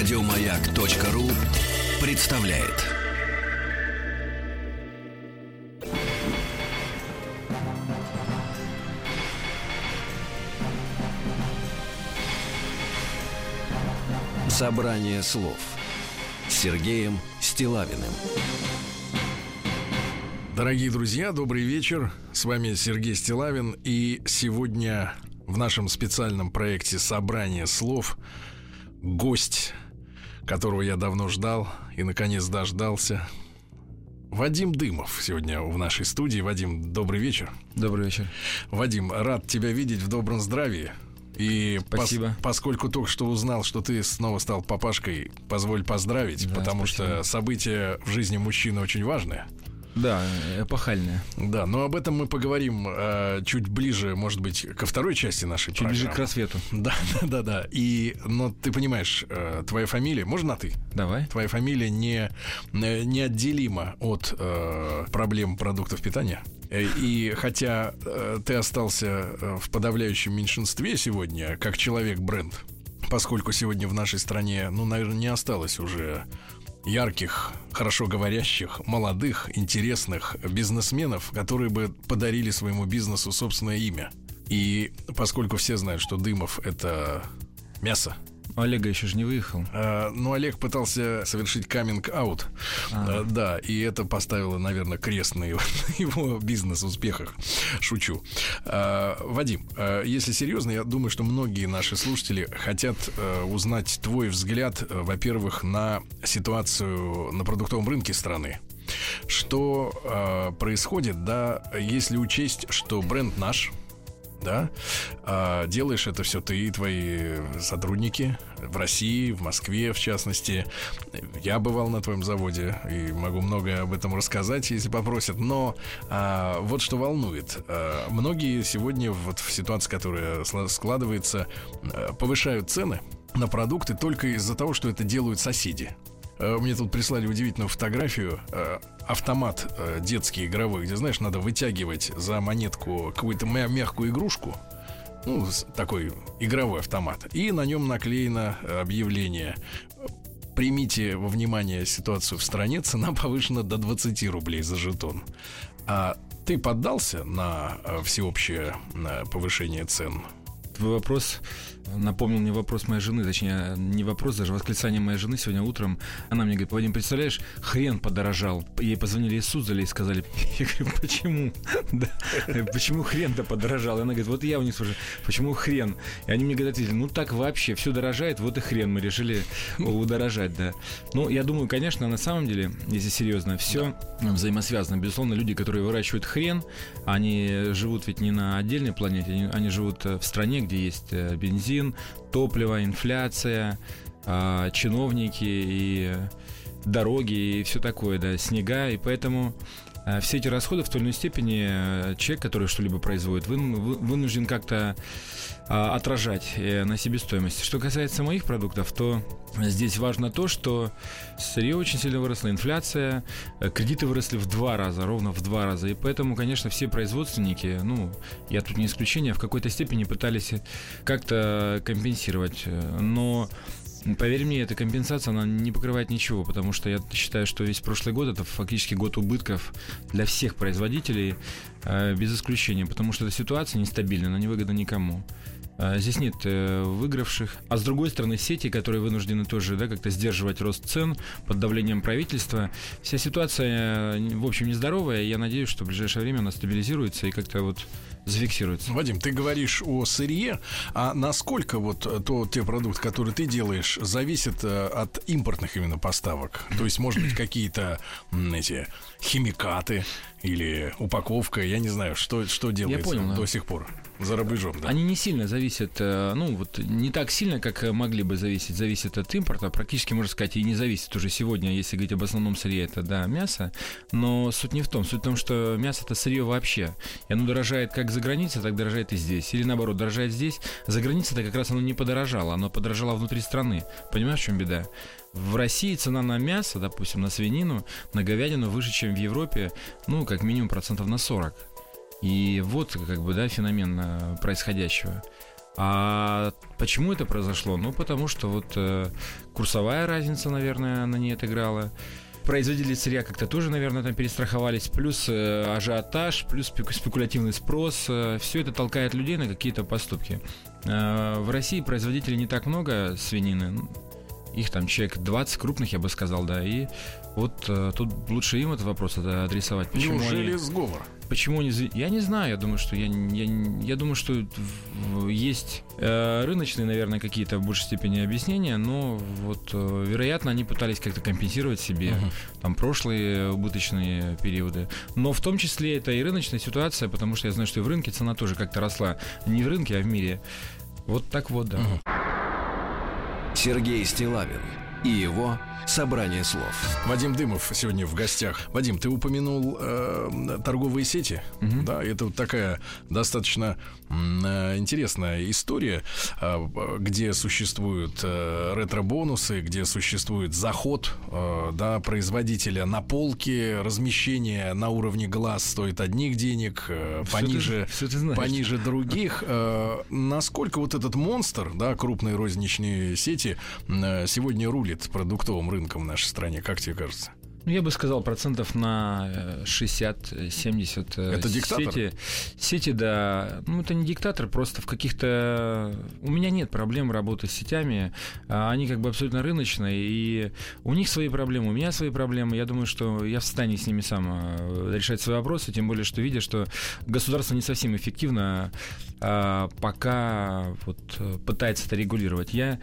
Радиомаяк.ру представляет. Собрание слов с Сергеем Стилавиным. Дорогие друзья, добрый вечер. С вами Сергей Стилавин. И сегодня в нашем специальном проекте «Собрание слов» гость, которого я давно ждал и, наконец, дождался. Вадим Дымов сегодня в нашей студии. Вадим, добрый вечер. Добрый вечер. Вадим, рад тебя видеть в добром здравии. И Спасибо. пос- поскольку только что узнал, что ты снова стал папашкой, позволь поздравить, Да, потому спасибо. что события в жизни мужчины очень важные. Да, эпохальная. Да, но об этом мы поговорим э, чуть ближе, может быть, ко второй части нашей Чуть программы. ближе к рассвету. Да, да, да, да. И, но ты понимаешь, э, твоя фамилия, можно на ты? Давай. Твоя фамилия не, э, неотделима от э, проблем продуктов питания. Э, И хотя э, ты остался э, в подавляющем меньшинстве сегодня, как человек-бренд, поскольку сегодня в нашей стране, ну, наверное, не осталось уже ярких, хорошо говорящих, молодых, интересных бизнесменов, которые бы подарили своему бизнесу собственное имя. И поскольку все знают, что Дымов это мясо, Олега еще же не выехал. Э, Ну, Олег пытался совершить каминг-аут. А. Э, Да, и это поставило, наверное, крест на его, его бизнес-успехах. Шучу. Э, Вадим, э, если серьезно, я думаю, что многие наши слушатели хотят э, узнать твой взгляд, э, во-первых, на ситуацию на продуктовом рынке страны. Что э, происходит, да, если учесть, что бренд наш, да, а, делаешь это все ты и твои сотрудники в России, в Москве, в частности. Я бывал на твоем заводе и могу многое об этом рассказать, если попросят. Но а, вот что волнует. А, многие сегодня вот в ситуации, которая складывается, а, повышают цены на продукты только из-за того, что это делают соседи. Э, Мне тут прислали удивительную фотографию. Автомат э, детский игровой, где, знаешь, надо вытягивать за монетку какую-то мя- мягкую игрушку. Ну, такой игровой автомат. И на нем наклеено объявление. Примите во внимание ситуацию в стране, цена повышена до 20 рублей за жетон. А ты поддался на э, всеобщее э, повышение цен? Твой вопрос напомнил мне вопрос моей жены, точнее, не вопрос, даже восклицание моей жены сегодня утром. Она мне говорит, Вадим, представляешь, хрен подорожал. Ей позвонили из Суздали и сказали, я говорю, почему? Да, почему хрен-то подорожал? И она говорит, вот я у них спрашиваю, почему хрен? И они мне говорят, ну так вообще, все дорожает, вот и хрен, мы решили удорожать, да. Ну, я думаю, конечно, на самом деле, если серьезно, все взаимосвязано. Безусловно, люди, которые выращивают хрен, они живут ведь не на отдельной планете, они, они живут э, в стране, где есть э, бензин, топливо, инфляция, а, чиновники и дороги и все такое, да, снега, и поэтому э, все эти расходы в той или иной степени э, человек, который что-либо производит, вын- вы- вынужден как-то а, отражать э, на себестоимости. Что касается моих продуктов, то здесь важно то, что сырье очень сильно выросло, инфляция, э, кредиты выросли в два раза, ровно в два раза. И поэтому, конечно, все производственники, ну, я тут не исключение, в какой-то степени пытались как-то компенсировать. Но Поверь мне, эта компенсация, она не покрывает ничего, потому что я считаю, что весь прошлый год это фактически год убытков для всех производителей, э, без исключения, потому что эта ситуация нестабильна, она не выгодна никому. Э, Здесь нет э, выигравших. А с другой стороны, сети, которые вынуждены тоже да, как-то сдерживать рост цен под давлением правительства. Вся ситуация, э, в общем, нездоровая. Я надеюсь, что в ближайшее время она стабилизируется и как-то вот зафиксируется. Вадим, ты говоришь о сырье, а насколько вот э, то, те продукты, которые ты делаешь, зависят от импортных именно поставок? То есть, может быть, какие-то эти химикаты или упаковка, я не знаю, что, что делается понял, да. до сих пор за рубежом. Да? Они не сильно зависят, э, ну вот не так сильно, как могли бы зависеть, зависят от импорта, практически можно сказать и не зависит уже сегодня, если говорить об основном сырье, это да, мясо, но суть не в том, суть в том, что мясо это сырье вообще, и оно дорожает как за границей, так дорожает и здесь, или наоборот, дорожает здесь, за границей-то как раз оно не подорожало, оно подорожало внутри страны, понимаешь, в чем беда? В России цена на мясо, допустим, на свинину, на говядину выше, чем в Европе, ну, как минимум процентов на 40. И вот, как бы, да, феномен э, происходящего. А почему это произошло? Ну, потому что вот э, курсовая разница, наверное, на ней отыграла. Производители сырья как-то тоже, наверное, там перестраховались. Плюс э, ажиотаж, плюс спекулятивный спрос. Э, все это толкает людей на какие-то поступки. Э, в России производителей не так много свинины. Их там человек 20 крупных, я бы сказал, да. И вот э, тут лучше им этот вопрос это адресовать. Почему Неужели они... сговор? Почему они... Я не знаю, я думаю, что я, я, я думаю, что есть э, рыночные, наверное, какие-то в большей степени объяснения, но вот, э, вероятно, они пытались как-то компенсировать себе uh-huh. там прошлые убыточные периоды. Но в том числе это и рыночная ситуация, потому что я знаю, что и в рынке цена тоже как-то росла. Не в рынке, а в мире. Вот так вот, да. Uh-huh. Сергей Стилавин и его собрание слов. Вадим Дымов сегодня в гостях. Вадим, ты упомянул э, торговые сети, угу. да? Это вот такая достаточно э, интересная история, э, где существуют э, ретро-бонусы, где существует заход, э, да, производителя на полке, размещение на уровне глаз стоит одних денег, э, пониже, ты, ты пониже других. Э, насколько вот этот монстр, да, крупные розничные сети э, сегодня рулит продуктовым рынком? в нашей стране, как тебе кажется? Ну, я бы сказал, процентов на 60-70 э, Это диктатор? Сети, сети, да. Ну, это не диктатор, просто в каких-то... У меня нет проблем работы с сетями. А они как бы абсолютно рыночные, и у них свои проблемы, у меня свои проблемы. Я думаю, что я в состоянии с ними сам э, решать свои вопросы, тем более, что видя, что государство не совсем эффективно а, пока вот э, пытается это регулировать. Я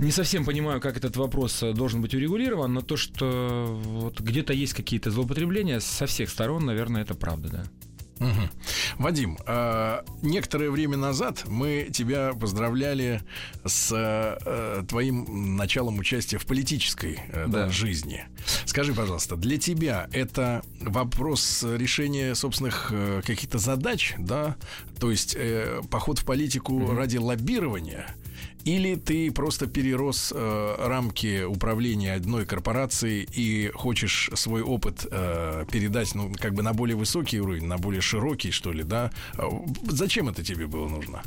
не совсем понимаю, как этот вопрос э, должен быть урегулирован, но то, что вот где-то есть какие-то злоупотребления со всех сторон, наверное, это правда, да. Угу. Вадим, э, некоторое время назад мы тебя поздравляли с э, твоим началом участия в политической э, да. Да, жизни. Скажи, пожалуйста, для тебя это вопрос решения собственных э, каких-то задач, да? То есть э, поход в политику угу. ради лоббирования? Или ты просто перерос э, рамки управления одной корпорацией и хочешь свой опыт э, передать, ну, как бы на более высокий уровень, на более широкий, что ли, да? А зачем это тебе было нужно?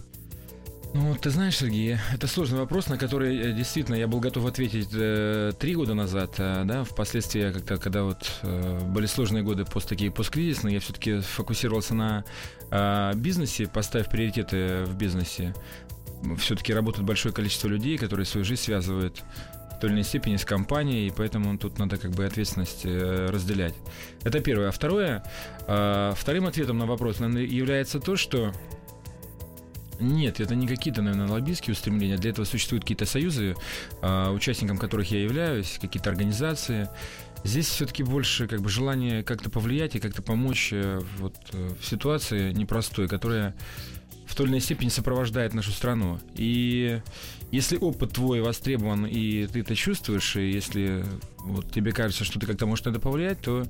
Ну, ты знаешь, Сергей, это сложный вопрос, на который э, действительно я был готов ответить э, три года назад, э, да, впоследствии, как-то, когда вот э, были сложные годы пост такие посткризисные, я все-таки фокусировался на э, бизнесе, поставив приоритеты в бизнесе все-таки работает большое количество людей, которые свою жизнь связывают в той или иной степени с компанией, и поэтому тут надо как бы ответственность э, разделять. Это первое. А второе, э, вторым ответом на вопрос, наверное, является то, что нет, это не какие-то, наверное, лоббистские устремления. Для этого существуют какие-то союзы, э, участником которых я являюсь, какие-то организации. Здесь все-таки больше как бы желание как-то повлиять и как-то помочь вот в ситуации непростой, которая в той или иной степени сопровождает нашу страну. И если опыт твой востребован, и ты это чувствуешь, и если вот тебе кажется, что ты как-то можешь на это повлиять, то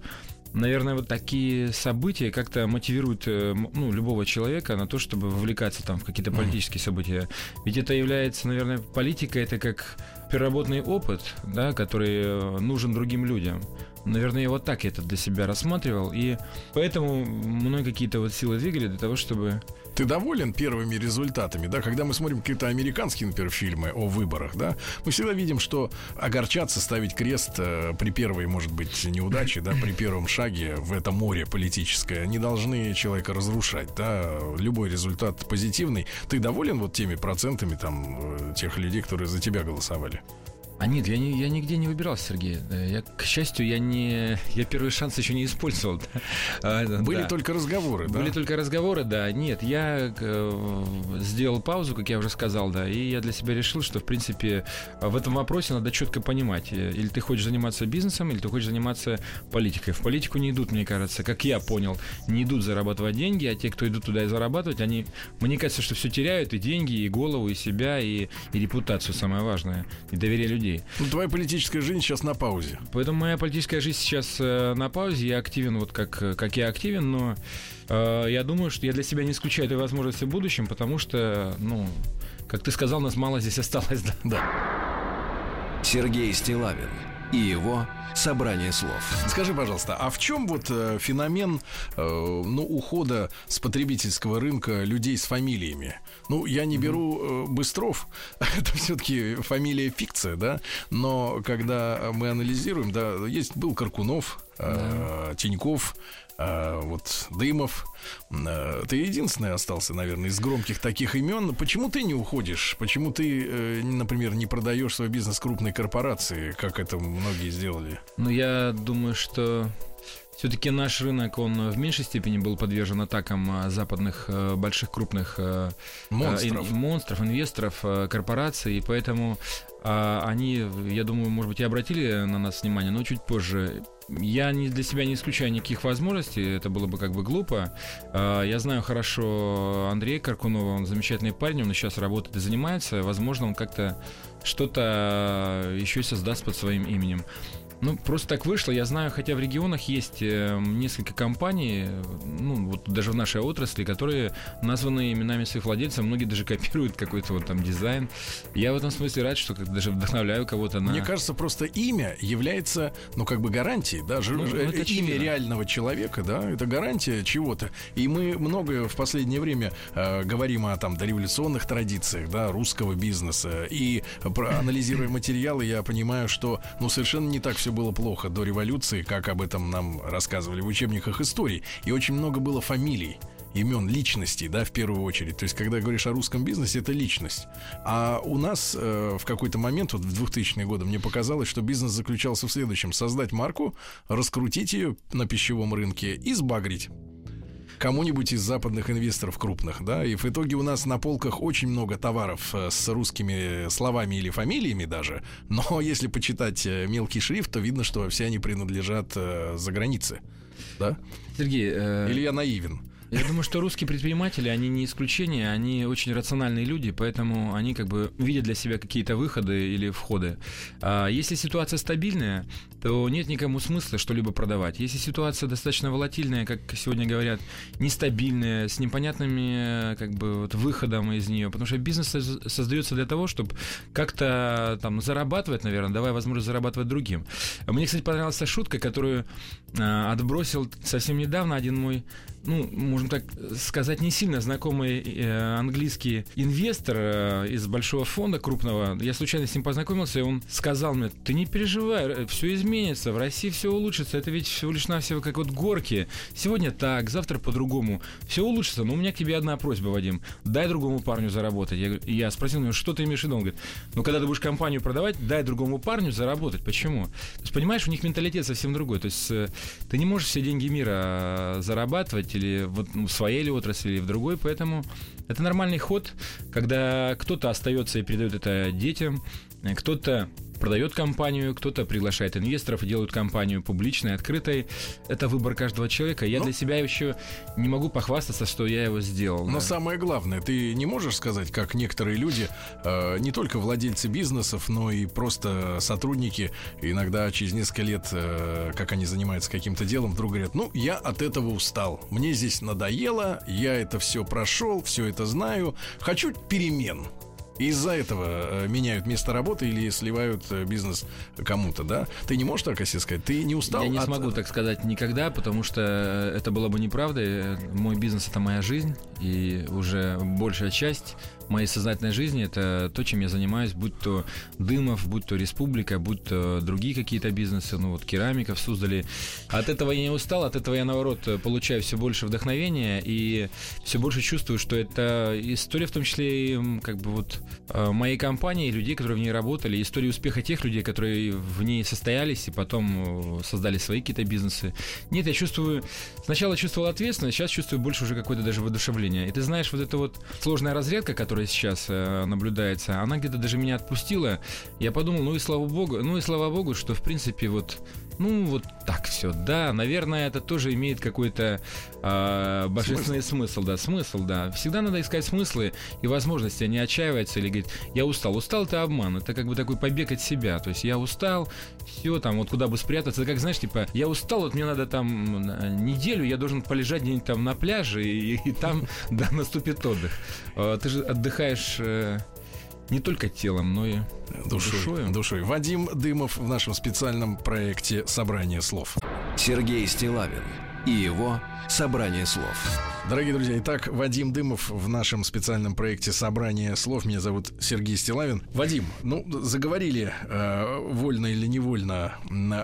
наверное, вот такие события как-то мотивируют э, ну, любого человека на то, чтобы вовлекаться там в какие-то политические события. Ведь это является, наверное, политика это как переработанный опыт, да, который э, нужен другим людям. Наверное, я вот так это для себя рассматривал, и поэтому мной какие-то вот силы двигали для того, чтобы ты доволен первыми результатами, да? Когда мы смотрим какие-то американские, например, фильмы о выборах, да, мы всегда видим, что огорчаться, ставить крест э, при первой, может быть, неудаче, да, при первом шаге в это море политическое, не должны человека разрушать, да? Любой результат позитивный. Ты доволен вот теми процентами там э, тех людей, которые за тебя голосовали? А нет, я, не, я нигде не выбирался, Сергей. Я, к счастью, я не. Я первый шанс еще не использовал. А, Были да. только разговоры, да? Были только разговоры, да. Нет, я э, сделал паузу, как я уже сказал, да, и я для себя решил, что, в принципе, в этом вопросе надо четко понимать, э, или ты хочешь заниматься бизнесом, или ты хочешь заниматься политикой. В политику не идут, мне кажется, как я понял, не идут зарабатывать деньги, а те, кто идут туда и зарабатывать, они, мне кажется, что все теряют, и деньги, и голову, и себя, и, и репутацию, самое важное, и доверие людей людей. Ну, твоя политическая жизнь сейчас на паузе. Поэтому моя политическая жизнь сейчас э, на паузе. Я активен вот как, э, как я активен, но э, я думаю, что я для себя не исключаю этой возможности в будущем, потому что, ну, как ты сказал, нас мало здесь осталось. Да. да. Сергей Стилавин и его собрание слов. Скажи, пожалуйста, а в чем вот э, феномен э, ну, ухода с потребительского рынка людей с фамилиями? Ну, я не беру э, Быстров, это все-таки фамилия фикция, да, но когда мы анализируем, да, есть был Каркунов, э, да. Тиньков, э, вот Дымов. Э, ты единственный остался, наверное, из громких таких имен. Почему ты не уходишь? Почему ты, э, например, не продаешь свой бизнес крупной корпорации, как это многие сделали? Ну, я думаю, что все-таки наш рынок, он в меньшей степени был подвержен атакам а, западных а, больших крупных а, монстров, монстров инвесторов, корпораций, и поэтому они, я думаю, может быть, и обратили на нас внимание, но чуть позже. Я не, для себя не исключаю никаких возможностей, это было бы как бы глупо. Я знаю хорошо Андрея Каркунова, он замечательный парень, он сейчас работает и занимается. Возможно, он как-то что-то еще создаст под своим именем. Ну, просто так вышло. Я знаю, хотя в регионах есть э, несколько компаний, ну, вот даже в нашей отрасли, которые названы именами своих владельцев. Многие даже копируют какой-то вот там дизайн. Я в этом смысле рад, что даже вдохновляю кого-то на... Мне кажется, просто имя является, ну, как бы гарантией, да, ну, ну, это имя реального человека, да, это гарантия чего-то. И мы много в последнее время э, говорим о там дореволюционных традициях, да, русского бизнеса. И про, анализируя материалы, я понимаю, что, ну, совершенно не так все было плохо до революции, как об этом нам рассказывали в учебниках истории. И очень много было фамилий имен личностей, да, в первую очередь. То есть, когда говоришь о русском бизнесе, это личность. А у нас э, в какой-то момент, вот в 2000-е годы, мне показалось, что бизнес заключался в следующем. Создать марку, раскрутить ее на пищевом рынке и сбагрить кому-нибудь из западных инвесторов крупных, да, и в итоге у нас на полках очень много товаров э, с русскими словами или фамилиями даже, но если почитать э, мелкий шрифт, то видно, что все они принадлежат э, за границы, да? Сергей, э... или я наивен? Я думаю, что русские предприниматели, они не исключение, они очень рациональные люди, поэтому они как бы видят для себя какие-то выходы или входы. А если ситуация стабильная, то нет никому смысла что-либо продавать. Если ситуация достаточно волатильная, как сегодня говорят, нестабильная, с непонятными как бы вот выходом из нее, потому что бизнес создается для того, чтобы как-то там зарабатывать, наверное, давая возможность зарабатывать другим. Мне, кстати, понравилась шутка, которую э, отбросил совсем недавно один мой ну, можем так сказать, не сильно знакомый э, английский инвестор э, из большого фонда крупного. Я случайно с ним познакомился, и он сказал мне, ты не переживай, э, все изменится, в России все улучшится, это ведь всего лишь навсего как вот горки. Сегодня так, завтра по-другому. Все улучшится, но у меня к тебе одна просьба, Вадим. Дай другому парню заработать. Я, я спросил него, что ты имеешь в виду? Он говорит, ну, когда ты будешь компанию продавать, дай другому парню заработать. Почему? То есть, понимаешь, у них менталитет совсем другой. То есть, э, ты не можешь все деньги мира зарабатывать, или вот, в своей или отрасли, или в другой, поэтому это нормальный ход, когда кто-то остается и передает это детям, кто-то продает компанию, кто-то приглашает инвесторов и делает компанию публичной, открытой. Это выбор каждого человека. Я ну, для себя еще не могу похвастаться, что я его сделал. Но да. самое главное, ты не можешь сказать, как некоторые люди, э, не только владельцы бизнесов, но и просто сотрудники, иногда через несколько лет, э, как они занимаются каким-то делом, вдруг говорят, ну, я от этого устал, мне здесь надоело, я это все прошел, все это знаю, хочу перемен из-за этого э, меняют место работы или сливают э, бизнес кому-то, да? Ты не можешь так о себе сказать? Ты не устал? Я не от... смогу так сказать никогда, потому что это было бы неправдой. Мой бизнес это моя жизнь, и уже большая часть моей сознательной жизни это то, чем я занимаюсь, будь то Дымов, будь то Республика, будь то другие какие-то бизнесы, ну вот керамика в Суздале. От этого я не устал, от этого я наоборот получаю все больше вдохновения и все больше чувствую, что это история в том числе и как бы вот э, моей компании, людей, которые в ней работали, история успеха тех людей, которые в ней состоялись и потом э, создали свои какие-то бизнесы. Нет, я чувствую, сначала чувствовал ответственность, сейчас чувствую больше уже какое-то даже воодушевление. И ты знаешь, вот эта вот сложная разрядка, которая которая сейчас э, наблюдается, она где-то даже меня отпустила. Я подумал, ну и слава богу, ну и слава богу, что в принципе вот ну, вот так все, да. Наверное, это тоже имеет какой-то э, божественный смысл. смысл, да, смысл, да. Всегда надо искать смыслы и возможности, а не отчаиваться или говорить, я устал. Устал это обман, это как бы такой побег от себя. То есть я устал, все, там, вот куда бы спрятаться. Это как, знаешь, типа, я устал, вот мне надо там неделю, я должен полежать где-нибудь там на пляже, и, и там, да, наступит отдых. Э, ты же отдыхаешь э, не только телом, но и душой. Душой. душой. Вадим Дымов в нашем специальном проекте «Собрание слов». Сергей Стилавин и его «Собрание слов». Дорогие друзья, итак, Вадим Дымов в нашем специальном проекте «Собрание слов». Меня зовут Сергей Стилавин. Вадим, ну, заговорили э, вольно или невольно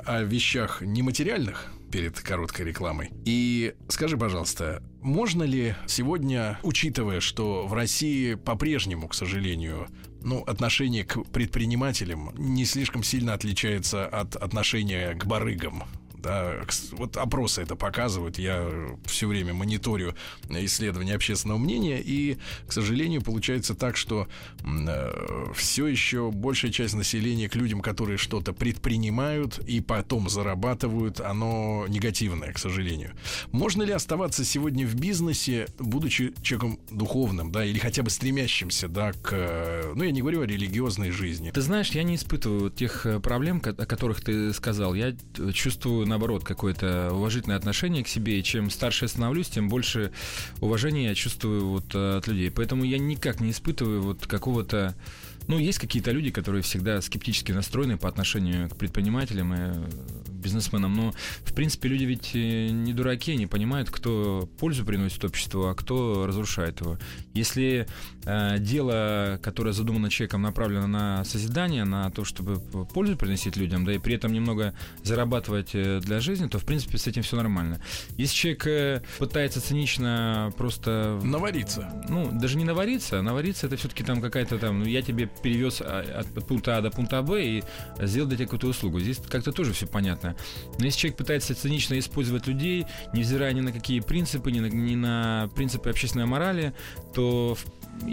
о вещах нематериальных перед короткой рекламой. И скажи, пожалуйста, можно ли сегодня, учитывая, что в России по-прежнему, к сожалению, ну, отношение к предпринимателям не слишком сильно отличается от отношения к барыгам, да, вот опросы это показывают. Я все время мониторю исследования общественного мнения, и, к сожалению, получается так, что э, все еще большая часть населения к людям, которые что-то предпринимают и потом зарабатывают, оно негативное, к сожалению. Можно ли оставаться сегодня в бизнесе, будучи человеком духовным, да, или хотя бы стремящимся, да, к, ну, я не говорю о религиозной жизни. Ты знаешь, я не испытываю тех э, проблем, о которых ты сказал. Я чувствую наоборот, какое-то уважительное отношение к себе. И чем старше я становлюсь, тем больше уважения я чувствую вот от людей. Поэтому я никак не испытываю вот какого-то ну, есть какие-то люди, которые всегда скептически настроены по отношению к предпринимателям и бизнесменам, но, в принципе, люди ведь э, не дураки, они понимают, кто пользу приносит обществу, а кто разрушает его. Если э, дело, которое задумано человеком, направлено на созидание, на то, чтобы пользу приносить людям, да, и при этом немного зарабатывать э, для жизни, то, в принципе, с этим все нормально. Если человек э, пытается цинично просто... Навариться. Ну, даже не навариться, а навариться это все-таки там какая-то там, ну, я тебе перевез а, от пункта А до пункта Б и сделал для тебя какую-то услугу. Здесь как-то тоже все понятно. Но если человек пытается цинично использовать людей, невзирая ни на какие принципы, ни на, ни на принципы общественной морали, то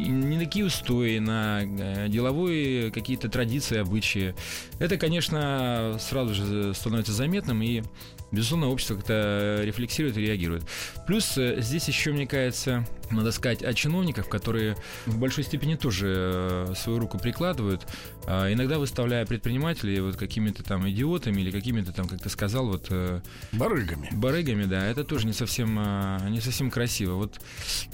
не такие устои, на э, деловые какие-то традиции, обычаи. Это, конечно, сразу же становится заметным и безусловно, общество как-то рефлексирует и реагирует. Плюс э, здесь еще, мне кажется, надо сказать о чиновниках, которые в большой степени тоже э, свою руку прикладывают, а иногда выставляя предпринимателей вот какими-то там идиотами или какими-то там, как ты сказал, вот... Э, барыгами. Барыгами, да, это тоже не совсем, не совсем красиво. Вот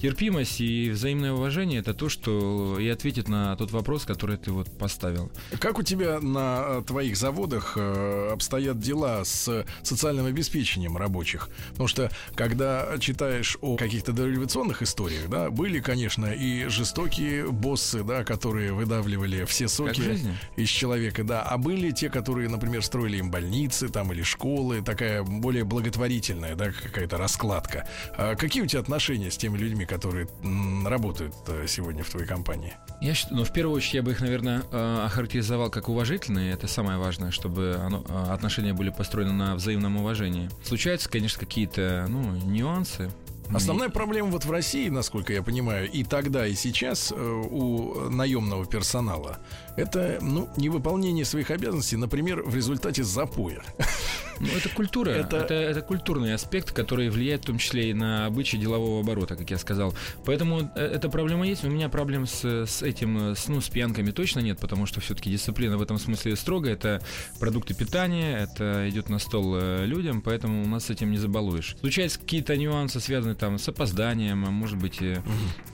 терпимость и взаимное уважение это то, что и ответит на тот вопрос, который ты вот поставил. Как у тебя на твоих заводах обстоят дела с социальным обеспечением рабочих. Потому что, когда читаешь о каких-то дореволюционных историях, да, были, конечно, и жестокие боссы, да, которые выдавливали все соки из человека, да, а были те, которые, например, строили им больницы там или школы, такая более благотворительная, да, какая-то раскладка. А какие у тебя отношения с теми людьми, которые работают э, сегодня в твоей компании? Я считаю, ну, в первую очередь, я бы их, наверное, э, охарактеризовал как уважительные. Это самое важное, чтобы оно, э, отношения были построены на взаимном уважении уважении. Случаются, конечно, какие-то ну, нюансы. Основная проблема вот в России, насколько я понимаю, и тогда, и сейчас э, у наемного персонала это ну, невыполнение своих обязанностей, например, в результате запоя. Ну, это культура. Это... Это, это культурный аспект, который влияет в том числе и на обычаи делового оборота, как я сказал. Поэтому э, эта проблема есть. У меня проблем с, с этим, с, ну, с пьянками точно нет, потому что все-таки дисциплина в этом смысле строгая. Это продукты питания, это идет на стол э, людям, поэтому у нас с этим не забалуешь. Случаются какие-то нюансы, связанные там с опозданием, может быть, угу.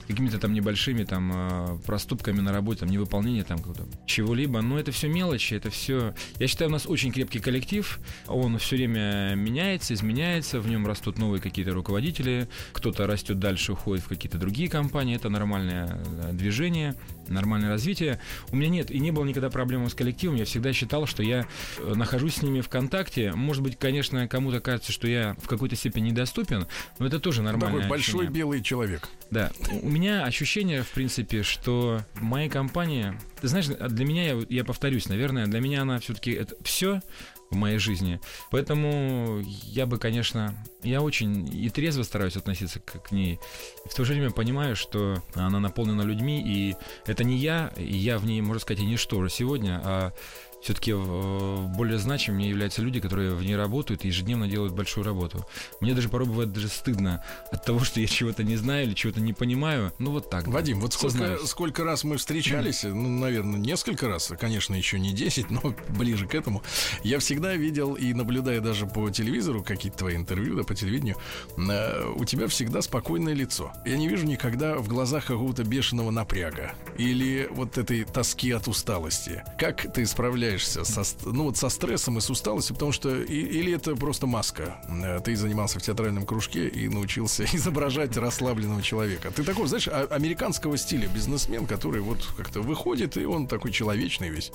какими-то там небольшими там проступками на работе, там невыполнение там чего-либо. Но это все мелочи, это все. Я считаю, у нас очень крепкий коллектив. Он все время меняется, изменяется, в нем растут новые какие-то руководители, кто-то растет дальше, уходит в какие-то другие компании, это нормальное э, движение, нормальное развитие. У меня нет и не было никогда проблем с коллективом, я всегда считал, что я э, нахожусь с ними в контакте. Может быть, конечно, кому-то кажется, что я в какой-то степени недоступен, но это тоже нормально. Такой большой белый человек. Да. У меня ощущение, в принципе, что в моей компании, ты знаешь, для меня, я, я повторюсь, наверное, для меня она все-таки это все в моей жизни. Поэтому я бы, конечно, я очень и трезво стараюсь относиться к, к ней. И в то же время понимаю, что она наполнена людьми, и это не я, и я в ней, можно сказать, и ничто сегодня, а все-таки более значимыми являются люди, которые в ней работают и ежедневно делают большую работу. Мне даже порой бывает даже стыдно от того, что я чего-то не знаю или чего-то не понимаю. Ну вот так. Вадим, да. вот сколько, сколько раз мы встречались, ну, наверное, несколько раз, конечно, еще не 10, но ближе к этому. Я всегда видел и наблюдая даже по телевизору какие-то твои интервью, да, по телевидению, э, у тебя всегда спокойное лицо. Я не вижу никогда в глазах какого-то бешеного напряга или вот этой тоски от усталости. Как ты справляешься со, ну, вот со стрессом и с усталостью, потому что или это просто маска. Э, ты занимался в театральном кружке и научился изображать расслабленного человека. Ты такой, знаешь, а, американского стиля бизнесмен, который вот как-то выходит, и он такой человечный весь.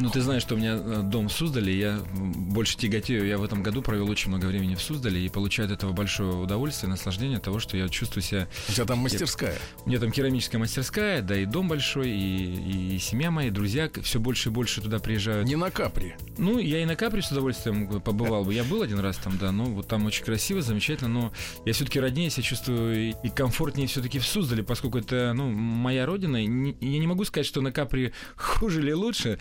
Ну, ты знаешь, что у меня э, дом в Суздале, я больше тяготею. Я в этом году провел очень много времени в Суздале и получаю от этого большое удовольствие, наслаждение от того, что я чувствую себя... У тебя там мастерская? У меня там керамическая мастерская, да, и дом большой, и, и семья моя, и друзья все больше и больше туда приезжают. Не на Капри? Ну, я и на Капри с удовольствием побывал бы. Я был один раз там, да, но вот там очень красиво, замечательно, но я все-таки роднее себя чувствую и комфортнее все-таки в Суздале, поскольку это, ну, моя родина. Я не могу сказать, что на Капри хуже или лучше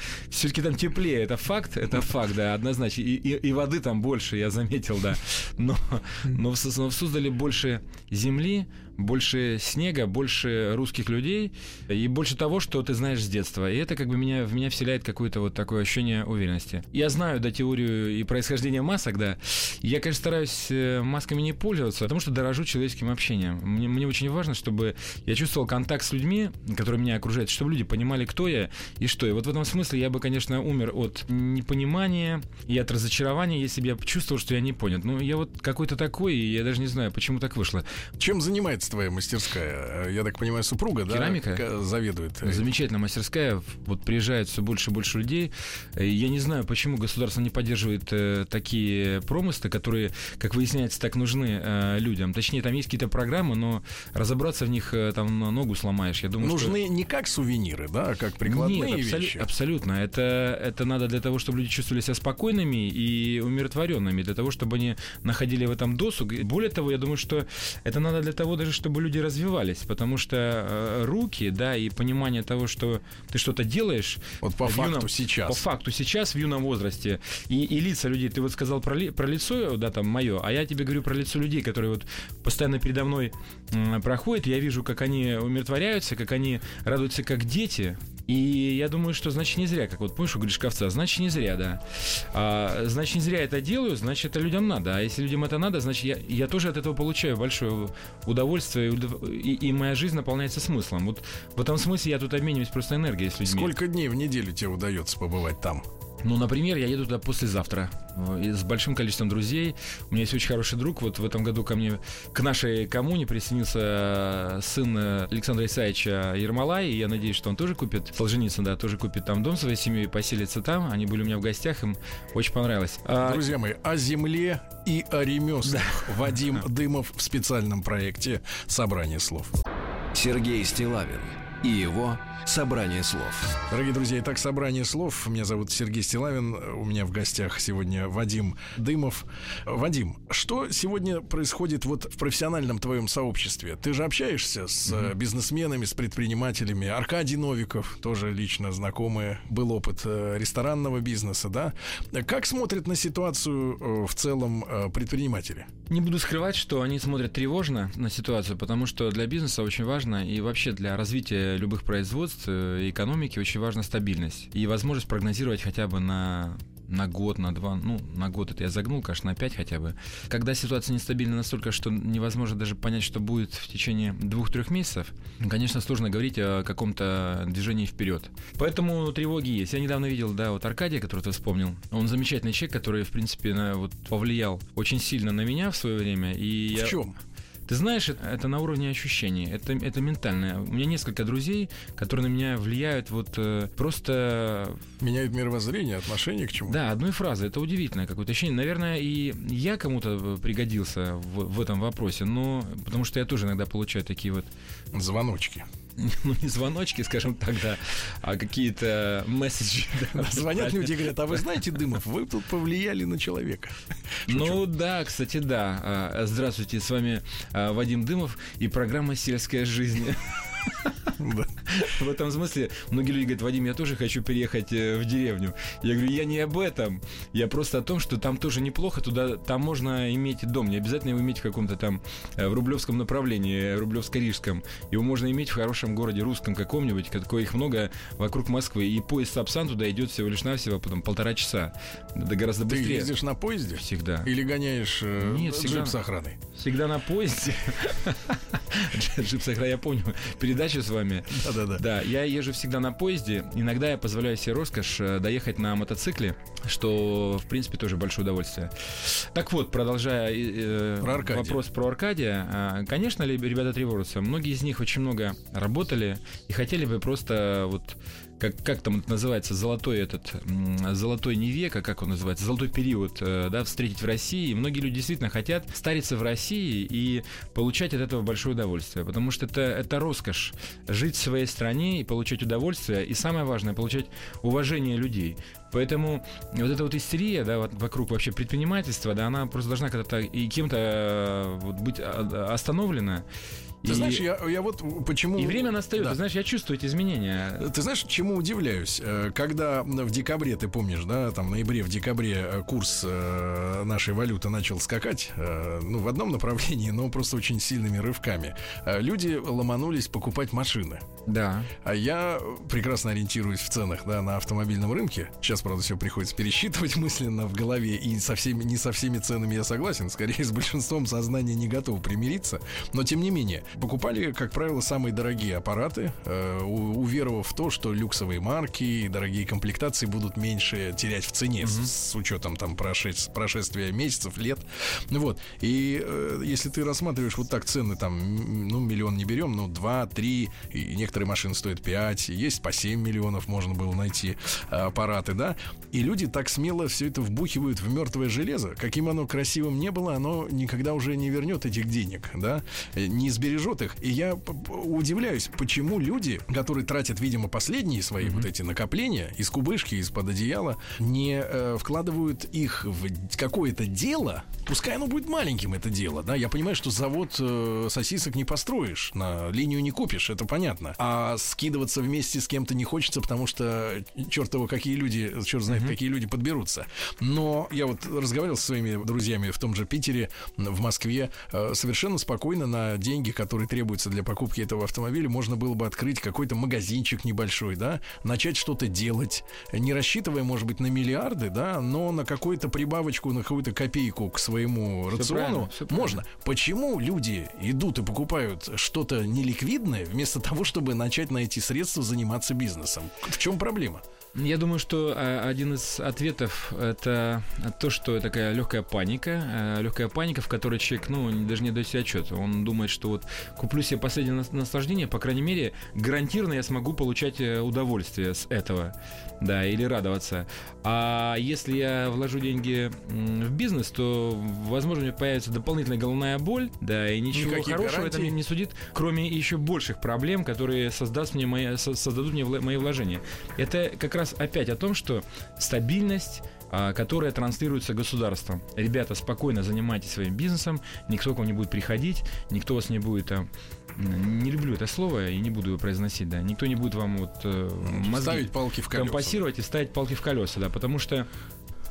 все-таки там теплее, это факт, это факт, да, однозначно. И, и, и воды там больше, я заметил, да. Но, но, в, но в Суздале больше земли, больше снега, больше русских людей и больше того, что ты знаешь с детства. И это как бы меня, в меня вселяет какое-то вот такое ощущение уверенности. Я знаю, да, теорию и происхождение масок, да. Я, конечно, стараюсь э, масками не пользоваться, потому что дорожу человеческим общением. Мне, мне очень важно, чтобы я чувствовал контакт с людьми, которые меня окружают, чтобы люди понимали, кто я и что. И вот в этом смысле я бы, конечно, умер от непонимания и от разочарования, если бы я чувствовал, что я не понят. Ну, я вот какой-то такой, и я даже не знаю, почему так вышло. Чем занимается называется твоя мастерская? Я так понимаю, супруга, Керамика? да? заведует. Замечательная мастерская. Вот приезжает все больше и больше людей. Я не знаю, почему государство не поддерживает э, такие промыслы, которые, как выясняется, так нужны э, людям. Точнее, там есть какие-то программы, но разобраться в них э, там ногу сломаешь. Я думаю, нужны что... не как сувениры, да, а как прикладные Нет, абсол... вещи. абсолютно. Это, это надо для того, чтобы люди чувствовали себя спокойными и умиротворенными, для того, чтобы они находили в этом досуг. Более того, я думаю, что это надо для того даже, чтобы люди развивались, потому что э, руки, да, и понимание того, что ты что-то делаешь. Вот по факту юном, сейчас. По факту сейчас в юном возрасте и, и лица людей. Ты вот сказал про, ли, про лицо, да, там мое, а я тебе говорю про лицо людей, которые вот постоянно передо мной проходят. Я вижу, как они умиротворяются, как они радуются, как дети. И я думаю, что значит не зря, как вот помнишь у Гришковца, значит не зря, да. А, значит не зря это делаю, значит это людям надо. А если людям это надо, значит я, я тоже от этого получаю большое удовольствие и, и моя жизнь наполняется смыслом. Вот в этом смысле я тут обмениваюсь просто энергией с людьми. Сколько дней в неделю тебе удается побывать там? Ну, например, я еду туда послезавтра э, с большим количеством друзей. У меня есть очень хороший друг. Вот в этом году ко мне, к нашей коммуне присоединился э, сын э, Александра Исаевича Ермолай. И я надеюсь, что он тоже купит, Солженицын, да, тоже купит там дом своей семьей, поселится там. Они были у меня в гостях, им очень понравилось. А Друзья мои, о земле и о ремеслах. Да. Вадим Дымов в специальном проекте «Собрание слов». Сергей Стилавин и его Собрание слов. Дорогие друзья, итак, собрание слов. Меня зовут Сергей Стилавин. У меня в гостях сегодня Вадим Дымов. Вадим, что сегодня происходит вот в профессиональном твоем сообществе? Ты же общаешься с mm-hmm. бизнесменами, с предпринимателями. Аркадий Новиков, тоже лично знакомый, был опыт э, ресторанного бизнеса, да? Как смотрят на ситуацию э, в целом предприниматели? Не буду скрывать, что они смотрят тревожно на ситуацию, потому что для бизнеса очень важно и вообще для развития любых производств Э, экономики очень важна стабильность и возможность прогнозировать хотя бы на на год, на два, ну, на год это я загнул, конечно, на пять хотя бы. Когда ситуация нестабильна настолько, что невозможно даже понять, что будет в течение двух-трех месяцев, конечно, сложно говорить о каком-то движении вперед. Поэтому тревоги есть. Я недавно видел, да, вот Аркадия, который ты вспомнил. Он замечательный человек, который, в принципе, на, вот, повлиял очень сильно на меня в свое время. И в я... чем? Ты знаешь, это, это на уровне ощущений, это, это ментальное. У меня несколько друзей, которые на меня влияют вот э, просто... Меняют мировоззрение, отношение к чему? Да, одной фразой. Это удивительное какое-то ощущение. Наверное, и я кому-то пригодился в, в этом вопросе, но потому что я тоже иногда получаю такие вот... Звоночки. ну не звоночки, скажем так, да, а какие-то месседжи. Да, Звонят люди и говорят, а вы знаете, Дымов, вы тут повлияли на человека. Ну да, кстати, да. А, здравствуйте, с вами а, Вадим Дымов и программа «Сельская жизнь». В этом смысле многие люди говорят, Вадим, я тоже хочу переехать э, в деревню. Я говорю, я не об этом. Я просто о том, что там тоже неплохо, туда там можно иметь дом. Не обязательно его иметь в каком-то там э, в рублевском направлении, рублевско-рижском. Его можно иметь в хорошем городе русском каком-нибудь, какой их много вокруг Москвы. И поезд Сапсан туда идет всего лишь навсего потом полтора часа. Это гораздо быстрее. Ты ездишь на поезде? Всегда. Или гоняешь э, Нет, джип всегда. с охраной? Всегда на поезде. Джип Сахара, я помню передачу с вами. Да-да-да. Да, я езжу всегда на поезде. Иногда я позволяю себе роскошь э, доехать на мотоцикле, что, в принципе, тоже большое удовольствие. Так вот, продолжая э, Про Аркадия. вопрос про Аркадия. а, Конечно, ли ребята тревожатся. Многие из них очень много работали и хотели бы просто вот как, как там это называется, золотой этот, золотой не век, а как он называется, золотой период, э, да, встретить в России. И многие люди действительно хотят стариться в России и получать от этого большое удовольствие, потому что это, это роскошь жить в своей стране и получать удовольствие, и самое важное, получать уважение людей. Поэтому вот эта вот истерия, да, вот вокруг вообще предпринимательства, да, она просто должна когда-то и кем-то э, вот быть а, остановлена. Ты И- знаешь, я, я вот почему... и время настает, Да. ты знаешь, я чувствую эти изменения. Ты знаешь, чему удивляюсь? Э, Когда в декабре, ты помнишь, да, там в ноябре, в декабре э, курс э, нашей валюты начал скакать, ну, в одном направлении, но просто очень сильными рывками, люди ломанулись покупать машины. Да. А я прекрасно ориентируюсь в ценах, да, на автомобильном рынке. Сейчас, правда, все приходится пересчитывать мысленно в голове, и со всеми, не со всеми ценами я согласен. Скорее, с большинством сознание не готово примириться. Но, тем не менее, покупали, как правило, самые дорогие аппараты, э, уверовав в то, что люксовые марки и дорогие комплектации будут меньше терять в цене с, с учетом там прошествия, прошествия месяцев, лет. Ну Вот. И э, если ты рассматриваешь вот так цены, там, ну, миллион не берем, ну, 2, 3, и некоторые машины стоят 5, есть по 7 миллионов можно было найти э, аппараты, да, и люди так смело все это вбухивают в мертвое железо, каким оно красивым не было, оно никогда уже не вернет этих денег, да, не сбережет их. И я удивляюсь, почему люди, которые тратят, видимо, последние свои вот эти накопления из кубышки, из-под одеяла, не э, вкладывают их в какое-то дело, пускай оно будет маленьким, это дело, да, я понимаю, что завод э, сосисок не построишь, на линию не купишь, это понятно, а скидываться вместе с кем-то не хочется, потому что черт его, какие люди, черт знает, какие люди подберутся. Но я вот разговаривал со своими друзьями в том же Питере, в Москве, э, совершенно спокойно на деньги, которые требуются для покупки этого автомобиля, можно было бы открыть какой-то магазинчик небольшой, да, начать что-то делать, не рассчитывая, может быть, на миллиарды, да, но на какую-то прибавочку, на какую-то копейку к своему правильно, рациону правильно. можно. Почему люди идут и покупают что-то неликвидное, вместо того, чтобы начать на эти средства заниматься бизнесом? В чем проблема? Я думаю, что а, один из ответов это то, что такая легкая паника, легкая паника, в которой человек, ну, даже не дает себе отчет. Он думает, что вот куплю себе последнее нас- наслаждение, по крайней мере, гарантированно я смогу получать э, удовольствие с этого, да, или радоваться. А если я вложу деньги в бизнес, то, возможно, у меня появится дополнительная головная боль, да, и ничего Никаких хорошего это гарантий. мне не судит, кроме еще больших проблем, которые создаст мне мои, со- создадут мне мои вложения. Это как раз опять о том, что стабильность а, которая транслируется государством. Ребята, спокойно занимайтесь своим бизнесом, никто к вам не будет приходить, никто вас не будет там не люблю это слово и не буду его произносить, да. Никто не будет вам вот э, мозги Ставить палки в колеса. компасировать и ставить палки в колеса, да, потому что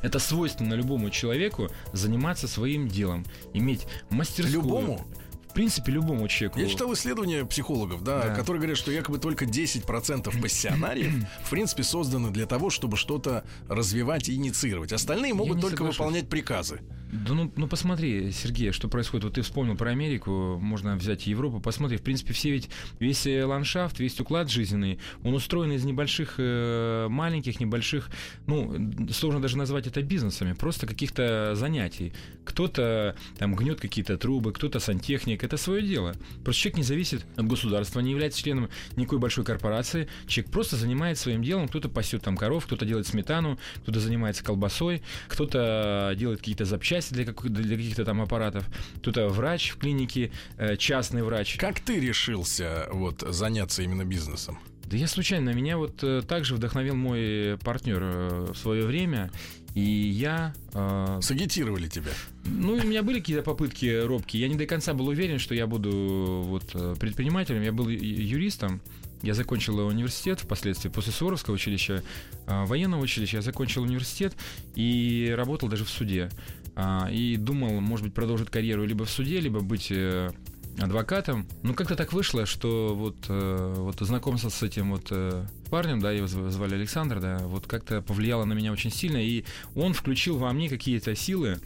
это свойственно любому человеку заниматься своим делом, иметь мастерскую. Любому? В принципе, любому человеку. Я читал исследования психологов, да, Да. которые говорят, что якобы только 10% пассионариев, в принципе, созданы для того, чтобы что-то развивать и инициировать. Остальные могут только соглашусь. выполнять приказы. Да ну, ну посмотри, Сергей, что происходит. Вот ты вспомнил про Америку, можно взять и Европу. Посмотри, в принципе, все ведь весь э, ландшафт, весь уклад жизненный, он устроен из небольших, э, маленьких, небольших, ну, сложно даже назвать это бизнесами, просто каких-то занятий. Кто-то там гнет какие-то трубы, кто-то сантехник, это свое дело. Просто человек не зависит от государства, не является членом никакой большой корпорации. Человек просто занимается своим делом, кто-то пасет там коров, кто-то делает сметану, кто-то занимается колбасой, кто-то делает какие-то запчасти для, для каких-то там аппаратов, кто-то врач в клинике, э, частный врач. Как ты решился вот заняться именно бизнесом? Да я случайно, меня вот э, также вдохновил мой партнер э, в свое время, и я... э, Сагитировали тебя. ну, у меня были какие-то попытки робкие. Я не до конца был уверен, что я буду вот э, предпринимателем. Я был юристом, Я закончил университет впоследствии, после Суворовского училища, э, военного училища, я закончил университет и работал даже в суде. А, и думал, может быть, продолжить карьеру либо в суде, либо быть э, адвокатом. Ну, как-то так вышло, что вот, э, вот знакомство с этим вот э, парнем, да, его звали Александр, да, вот как-то повлияло на меня очень сильно, и он включил во мне какие-то силы,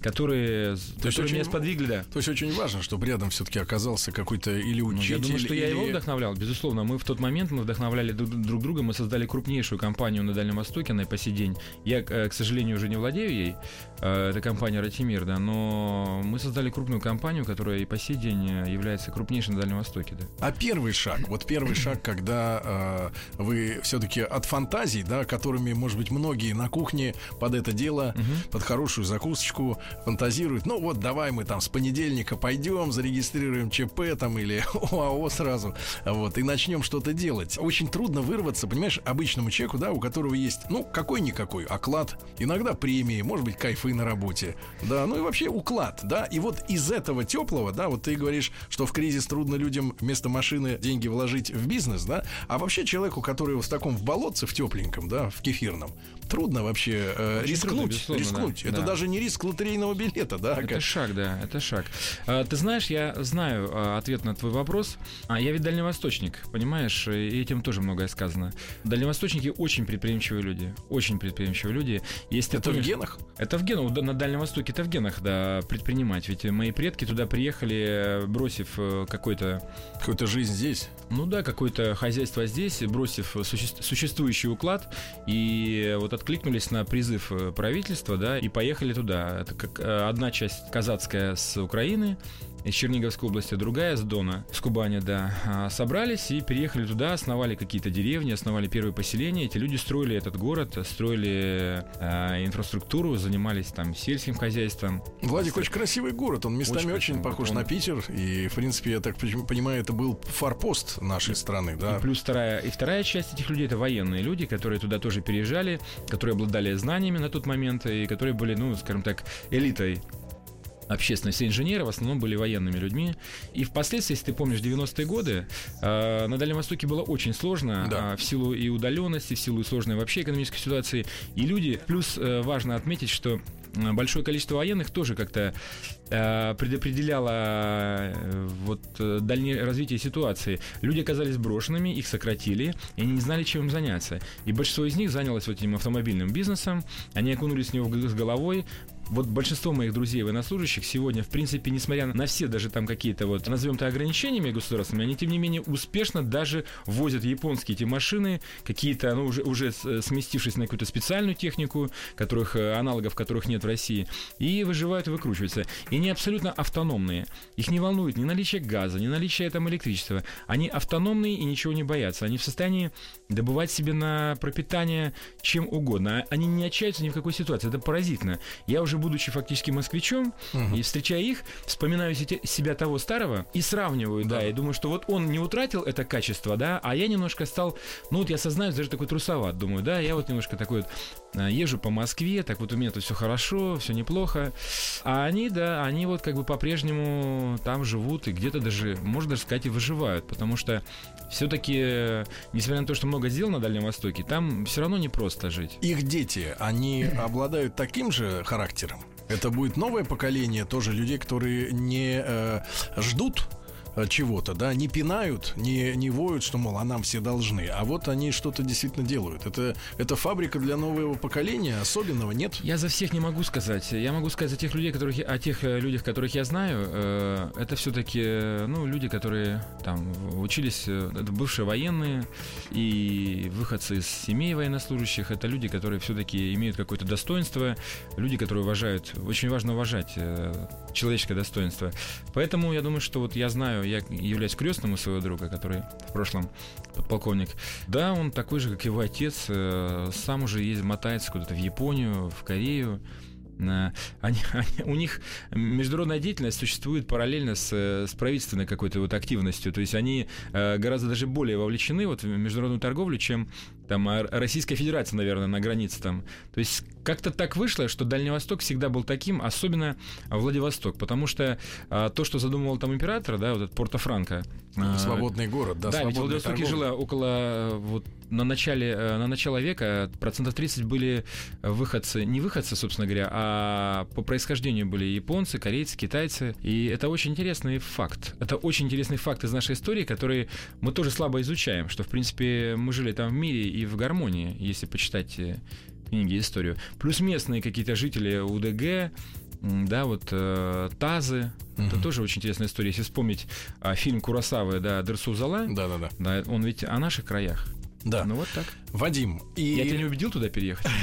которые, то которые очень, меня сподвигли, да. То есть очень важно, чтобы рядом все-таки оказался какой-то или учитель. Ну, я думаю, что или... я его вдохновлял, безусловно. Мы в тот момент мы вдохновляли друг, друг друга, мы создали крупнейшую компанию на Дальнем Востоке на по сей день. Я, э, к сожалению, уже не владею ей. Э, это компания Ратимир, да, но мы создали крупную компанию, которая и по сей день э, является крупнейшей на Дальнем Востоке, да. А первый шаг, вот первый шаг, когда э, вы все-таки от фантазий, да, которыми, может быть, многие на кухне под это дело, угу. под хорошую закусочку фантазируют. Ну вот, давай мы там с понедельника пойдем, зарегистрируем ЧП там или ОАО сразу, вот, и начнем что-то делать. Очень трудно вырваться, понимаешь, обычному человеку, да, у которого есть, ну, какой-никакой оклад, иногда премии, может быть, кайфы на работе, да, ну и вообще уклад, да, и вот из этого теплого, да, вот ты говоришь, что в кризис трудно людям вместо машины деньги вложить в бизнес, да, а вообще человеку, который в таком в болотце, в тепленьком, да, в кефирном, трудно вообще э, рискнуть, трудно, рискнуть. Да, это да. даже не риск лотерейного билета, да? Это как... шаг, да, это шаг. А, ты знаешь, я знаю а, ответ на твой вопрос. А я ведь дальневосточник, понимаешь, и этим тоже многое сказано. Дальневосточники очень предприимчивые люди, очень предприимчивые люди. Если это в генах? Это в генах, на Дальнем Востоке это в генах, да, предпринимать. Ведь мои предки туда приехали, бросив э, какой-то... Какую-то жизнь здесь? Ну да, какое-то хозяйство здесь, бросив суще... существующий уклад, и вот откликнулись на призыв э, правительства, да, и поехали туда. Это как э, одна часть казацкая с Украины, из Черниговской области, другая с Дона, с Кубани, да, а, собрались и переехали туда, основали какие-то деревни, основали первые поселения. Эти люди строили этот город, строили э, инфраструктуру, занимались там сельским хозяйством. Владик очень красивый город, он местами очень, очень похож он... на Питер, и, в принципе, я так понимаю, это был форпост нашей страны, да. И плюс вторая, и вторая часть этих людей это военные люди, которые туда тоже переезжали, которые обладали знаниями на тот момент и которые были, ну, скажем так, элитой общественные, все инженеры в основном были военными людьми. И впоследствии, если ты помнишь 90-е годы, э, на Дальнем Востоке было очень сложно да. э, в силу и удаленности, в силу и сложной вообще экономической ситуации. И люди, плюс э, важно отметить, что большое количество военных тоже как-то э, предопределяло э, вот э, дальнее развитие ситуации. Люди оказались брошенными, их сократили, и они не знали, чем им заняться. И большинство из них занялось вот этим автомобильным бизнесом, они окунулись в него с головой, вот большинство моих друзей военнослужащих сегодня, в принципе, несмотря на все даже там какие-то вот, назовем это ограничениями государственными, они, тем не менее, успешно даже возят японские эти машины, какие-то, ну, уже, уже сместившись на какую-то специальную технику, которых, э, аналогов которых нет в России, и выживают и выкручиваются. И они абсолютно автономные. Их не волнует ни наличие газа, ни наличие там электричества. Они автономные и ничего не боятся. Они в состоянии добывать себе на пропитание чем угодно. Они не отчаются ни в какой ситуации. Это поразительно. Я уже будучи фактически москвичом, угу. и встречая их, вспоминаю себя того старого и сравниваю, да. да, и думаю, что вот он не утратил это качество, да, а я немножко стал, ну вот я сознаюсь, даже такой трусоват, думаю, да, я вот немножко такой вот а, езжу по Москве, так вот у меня тут все хорошо, все неплохо, а они, да, они вот как бы по-прежнему там живут и где-то даже, можно даже сказать, и выживают, потому что все-таки, несмотря на то, что много дел на Дальнем Востоке, там все равно не просто жить. Их дети, они обладают таким же характером? Это будет новое поколение тоже людей, которые не э, ждут Э, чего-то, да, не пинают, не, не воют, что, мол, а нам все должны, а вот они что-то действительно делают. Это, это фабрика для нового поколения, особенного нет? Я за всех не могу сказать. Я могу сказать за тех людей, которых, о тех э, людях, которых я знаю. Э, это все-таки, ну, люди, которые там учились, это бывшие военные и выходцы из семей военнослужащих. Это люди, которые все-таки имеют какое-то достоинство, люди, которые уважают, очень важно уважать человеческое достоинство. Поэтому я думаю, что вот я знаю, я являюсь крестным у своего друга, который в прошлом подполковник. Да, он такой же, как его отец, э, сам уже ездит, мотается куда-то в Японию, в Корею. Они, они, у них международная деятельность существует параллельно с, с правительственной какой-то вот активностью. То есть они э, гораздо даже более вовлечены вот в международную торговлю, чем там Российская Федерация, наверное, на границе там. То есть как-то так вышло, что Дальний Восток всегда был таким, особенно Владивосток, потому что а, то, что задумывал там император, да, вот этот Порто-Франко. А, свободный город, да, Да, ведь в Владивостоке жило около вот на начале, на начало века процентов 30 были выходцы, не выходцы, собственно говоря, а по происхождению были японцы, корейцы, китайцы. И это очень интересный факт. Это очень интересный факт из нашей истории, который мы тоже слабо изучаем, что, в принципе, мы жили там в мире и в гармонии, если почитать э, книги историю. Плюс местные какие-то жители УДГ, да, вот э, Тазы. Mm-hmm. Это тоже очень интересная история. Если вспомнить э, фильм Курасавы, да, Дерсу Зала, да-да-да. Да, он ведь о наших краях. Да. Ну вот так. Вадим, и... Я тебя не убедил туда переехать?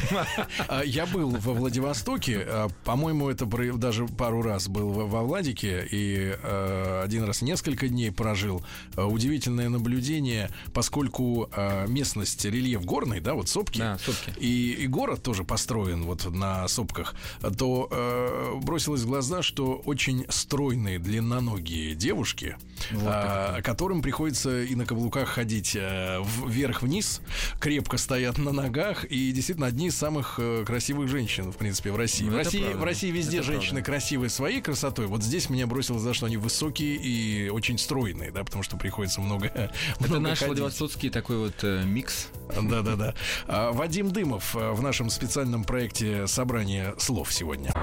А, я был во Владивостоке, а, по-моему, это даже пару раз был во Владике, и а, один раз несколько дней прожил. Удивительное наблюдение, поскольку местность, рельеф горный, да, вот сопки, да, сопки. И, город тоже построен вот на сопках, то бросилось в глаза, что очень стройные, длинноногие девушки, которым приходится и на каблуках ходить вверх-вниз, крепко стоят на ногах и действительно одни из самых э, красивых женщин, в принципе, в России. Ну, в, России в России везде это женщины правда. красивые своей красотой. Вот здесь меня бросило за что они высокие и очень стройные, да, потому что приходится много. Это много наш ходить. Владивостокский такой вот э, микс. Да, да, да. А, Вадим Дымов э, в нашем специальном проекте собрание слов сегодня.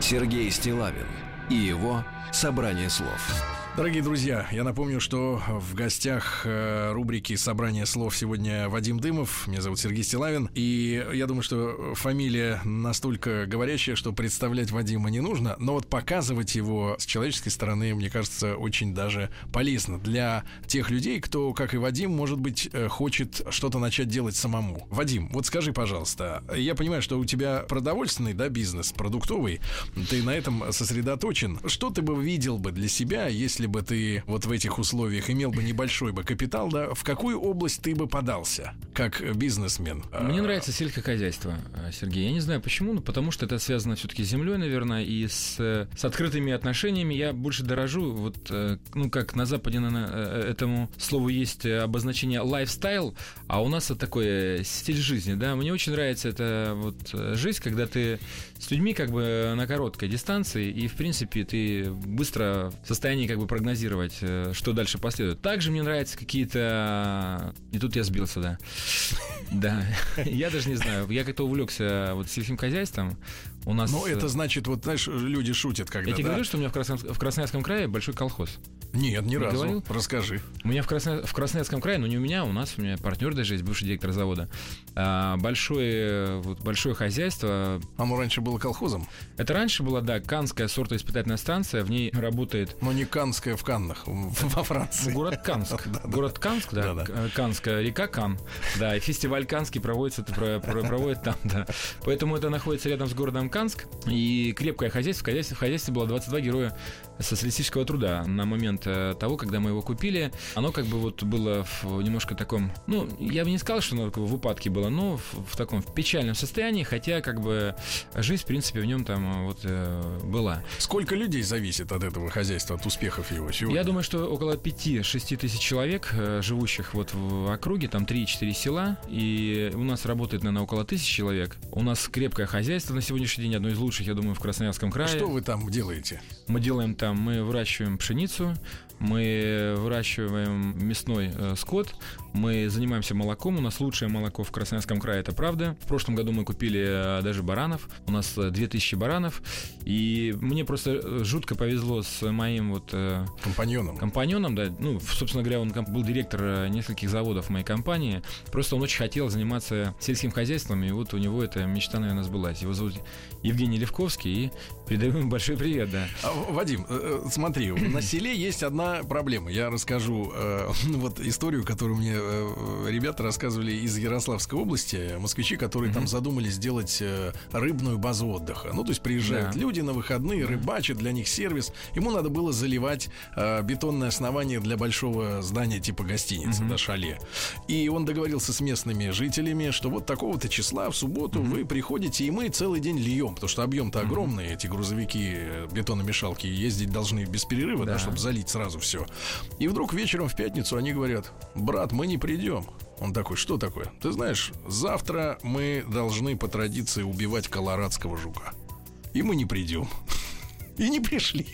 Сергей Стилавин и его собрание слов. Дорогие друзья, я напомню, что в гостях э, рубрики «Собрание слов» сегодня Вадим Дымов, меня зовут Сергей Стилавин, и я думаю, что фамилия настолько говорящая, что представлять Вадима не нужно, но вот показывать его с человеческой стороны, мне кажется, очень даже полезно для тех людей, кто, как и Вадим, может быть, э, хочет что-то начать делать самому. Вадим, вот скажи, пожалуйста, я понимаю, что у тебя продовольственный, да, бизнес, продуктовый, ты на этом сосредоточен. Что ты бы видел бы для себя, если если бы ты вот в этих условиях имел бы небольшой бы капитал, да, в какую область ты бы подался как бизнесмен? Мне нравится сельскохозяйство, Сергей. Я не знаю почему, но потому что это связано все-таки с землей, наверное, и с, с открытыми отношениями. Я больше дорожу, вот, э, ну, как на Западе на, э, этому слову есть обозначение lifestyle, а у нас это такой стиль жизни, да. Мне очень нравится эта вот жизнь, когда ты с людьми как бы на короткой дистанции, и, в принципе, ты быстро в состоянии как бы прогнозировать, э, что дальше последует. Также мне нравятся какие-то... И тут я сбился, да. Да, я даже не знаю. Я как-то увлекся вот сельским хозяйством. У нас... Ну, это значит, вот, знаешь, люди шутят, когда... Я тебе да? говорю, что у меня в Красноярском крае большой колхоз. Нет, ни разу. Говорил? Расскажи. У меня в, Красно... в Красноярском крае, ну не у меня, у нас, у меня партнер даже есть, бывший директор завода. А, большое, вот, большое хозяйство. Оно раньше было колхозом? Это раньше была, да, Канская сортоиспытательная станция, в ней работает... Но не Канская в Каннах, во Франции. Город Канск. Город Канск, да, Канская река Кан. Да, и фестиваль Канский проводится, проводит там, да. Поэтому это находится рядом с городом Канск. И крепкое хозяйство, в хозяйстве было 22 героя социалистического труда на момент э, того, когда мы его купили. Оно как бы вот было в немножко таком, ну, я бы не сказал, что оно в упадке было, но в, в таком в печальном состоянии, хотя как бы жизнь, в принципе, в нем там вот э, была. Сколько людей зависит от этого хозяйства, от успехов его сегодня? Я думаю, что около 5-6 тысяч человек, э, живущих вот в округе, там 3-4 села, и у нас работает, наверное, около тысячи человек. У нас крепкое хозяйство на сегодняшний день, одно из лучших, я думаю, в Красноярском крае. Что вы там делаете? Мы делаем там мы выращиваем пшеницу, мы выращиваем мясной э, скот, мы занимаемся молоком, у нас лучшее молоко в Красноярском крае, это правда. В прошлом году мы купили э, даже баранов, у нас 2000 э, баранов, и мне просто э, жутко повезло с моим вот... Компаньоном. Компаньоном, да, ну, собственно говоря, он был директор нескольких заводов моей компании, просто он очень хотел заниматься сельским хозяйством, и вот у него эта мечта, наверное, сбылась. Его зовут Евгений Левковский, и передаю ему большой привет, да. А, Вадим, смотри, на селе есть одна проблема. Я расскажу э, вот историю, которую мне ребята рассказывали из Ярославской области, москвичи, которые mm-hmm. там задумали сделать э, рыбную базу отдыха. Ну, то есть приезжают да. люди на выходные, рыбачат, для них сервис. Ему надо было заливать э, бетонное основание для большого здания типа гостиницы, mm-hmm. да, шале. И он договорился с местными жителями, что вот такого-то числа в субботу mm-hmm. вы приходите, и мы целый день льем, потому что объем-то mm-hmm. огромный, эти грузовики, э, бетономешалки ездить должны без перерыва, да. Да, чтобы залить сразу все. И вдруг вечером в пятницу они говорят, брат, мы не придем. Он такой, что такое? Ты знаешь, завтра мы должны по традиции убивать колорадского жука. И мы не придем. И не пришли.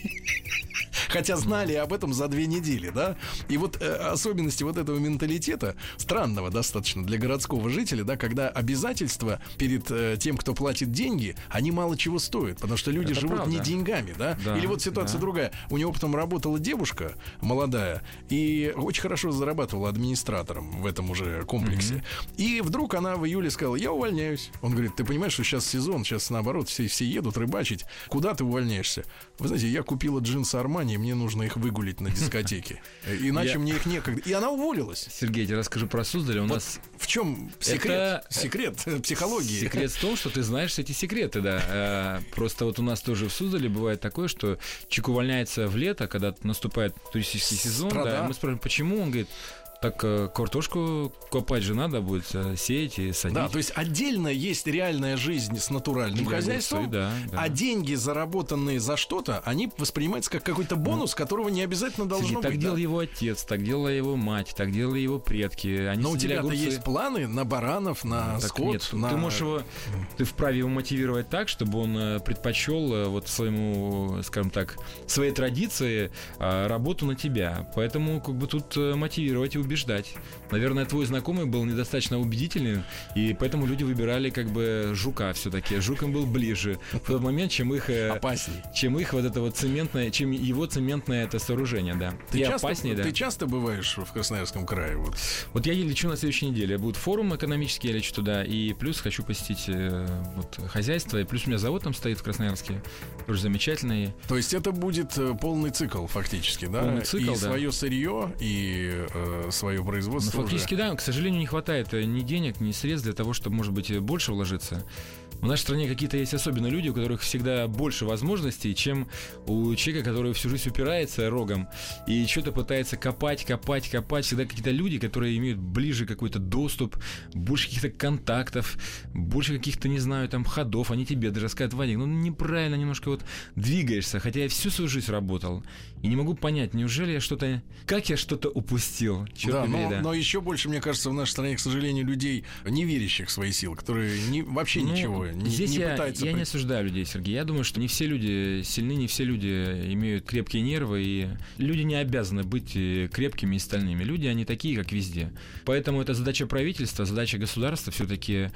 Хотя знали об этом за две недели, да? И вот э, особенности вот этого менталитета, странного достаточно для городского жителя, да, когда обязательства перед э, тем, кто платит деньги, они мало чего стоят, потому что люди Это живут правда. не деньгами, да? Да, Или вот ситуация да. другая. У него потом работала девушка молодая и очень хорошо зарабатывала администратором в этом уже комплексе. И вдруг она в июле сказала, я увольняюсь. Он говорит, ты понимаешь, что сейчас сезон, сейчас наоборот все, все едут рыбачить. Куда ты увольняешься? Вы знаете, я купила джинсы Армани, мне нужно их выгулить на дискотеке. Иначе Я- мне их некогда. И она уволилась. Сергей, я тебе расскажу про Суздаль. У Вот нас в чем секрет? Это- Секрет э, психологии. Секрет в том, что ты знаешь эти секреты, да. Э, Просто вот у нас тоже в Суздале бывает такое, что человек увольняется в лето, когда наступает туристический сезон, Страда. да, мы спрашиваем, почему? Он говорит, так э, картошку копать же надо будет, э, сеять и садить. Да, то есть отдельно есть реальная жизнь с натуральным хозяйством, да, да. а деньги, заработанные за что-то, они воспринимаются как какой-то бонус, которого не обязательно должно так быть. делал да? его отец, так делала его мать, так делали его предки. Они Но у тебя-то огурцы. есть планы на баранов, на Так скот, нет, на... ты можешь его, ты вправе его мотивировать так, чтобы он э, предпочел вот своему, скажем так, своей традиции а, работу на тебя. Поэтому как бы тут мотивировать и убеждать побеждать. Наверное, твой знакомый был недостаточно убедительный, и поэтому люди выбирали как бы жука все-таки. Жук им был ближе в тот момент, чем их, э, опасней. чем их вот это вот цементное, чем его цементное это сооружение, да. Ты и часто, опаснее, да. ты часто бываешь в Красноярском крае? Вот. Вот я лечу на следующей неделе. Будет форум экономический, я лечу туда. И плюс хочу посетить э, вот, хозяйство. И плюс у меня завод там стоит в Красноярске. Тоже замечательный. То есть это будет э, полный цикл фактически, да? Полный цикл, и да. свое сырье, и э, свое Но производство. уже. фактически, да, к сожалению, не хватает э, ни денег, ни средств для того, чтобы, может быть, э, больше вложиться. В нашей стране какие-то есть особенные люди, у которых всегда больше возможностей, чем у человека, который всю жизнь упирается рогом и что-то пытается копать, копать, копать. Всегда какие-то люди, которые имеют ближе какой-то доступ, больше каких-то контактов, больше каких-то, не знаю, там, ходов. Они тебе даже скажут, Вадик, ну неправильно немножко вот двигаешься. Хотя я всю свою жизнь работал. И не могу понять, неужели я что-то... Как я что-то упустил? Черт Да, но, да. но еще больше, мне кажется, в нашей стране, к сожалению, людей, не верящих в свои силы, которые не, вообще Ну, ничего не, Здесь не я, я при- не осуждаю людей, Сергей. Я думаю, что не все люди сильны, не все люди имеют крепкие нервы, и люди не обязаны быть э, крепкими и стальными. Люди, они такие, как везде. Поэтому это задача правительства, задача государства все-таки,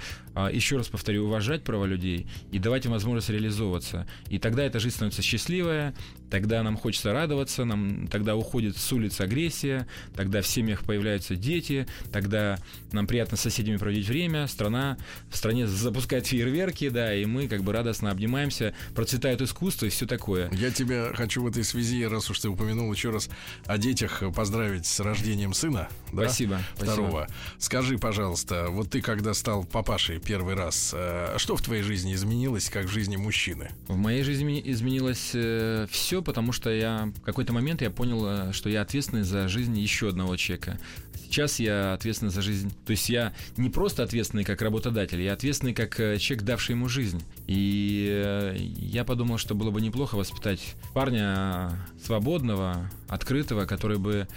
еще раз повторю, уважать права людей и давать им возможность реализовываться. И тогда эта жизнь становится счастливая, тогда нам хочется радоваться, нам тогда уходит с улиц агрессия, тогда в семьях появляются дети, тогда нам приятно с соседями проводить время, страна в стране запускает фейерверки, да, и мы как бы радостно обнимаемся, процветает искусство и все такое. Я тебя хочу в этой связи, раз уж ты упомянул еще раз о детях, поздравить с рождением сына. да, Спасибо, Второго. Скажи, пожалуйста, вот ты когда стал папашей первый раз, э, что в твоей жизни изменилось, как в жизни мужчины? В моей жизни изменилось все, потому что я в какой-то момент я понял, э, что я ответственный за жизнь еще одного человека. Сейчас я ответственный за жизнь. То есть я не просто ответственный как работодатель, я ответственный как э, человек, давший ему жизнь. И э, я подумал, что было бы неплохо воспитать парня свободного, открытого, который бы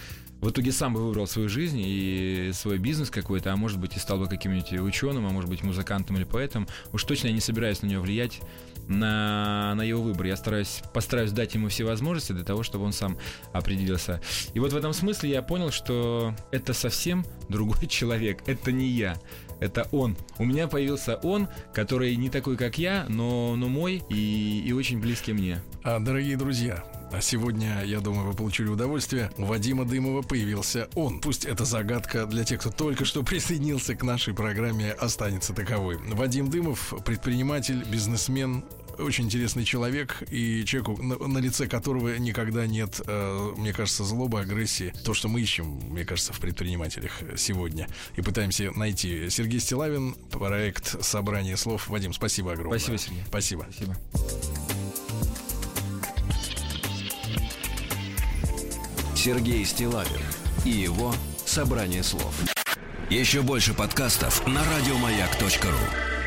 в итоге сам бы выбрал свою жизнь и свой бизнес какой-то, а может быть и стал бы каким-нибудь ученым, а может быть музыкантом или поэтом. Уж точно я не собираюсь на него влиять на, на его выбор. Я стараюсь, постараюсь дать ему все возможности для того, чтобы он сам определился. И вот в этом смысле я понял, что это совсем другой человек. Это не я. Это он. У меня появился он, который не такой, как я, но, но мой и, и очень близкий мне. А, дорогие друзья, а сегодня, я думаю, вы получили удовольствие. У Вадима Дымова появился он. Пусть эта загадка для тех, кто только что присоединился к нашей программе, останется таковой. Вадим Дымов, предприниматель, бизнесмен, очень интересный человек и человеку, на, на лице которого никогда нет, э, мне кажется, злобы, агрессии. То, что мы ищем, мне кажется, в предпринимателях сегодня. И пытаемся найти. Сергей Стилавин, проект «Собрание слов». Вадим, спасибо огромное. Спасибо, Сергей. Спасибо. Спасибо. Сергей Стилавин и его «Собрание слов». Еще больше подкастов на радиомаяк.ру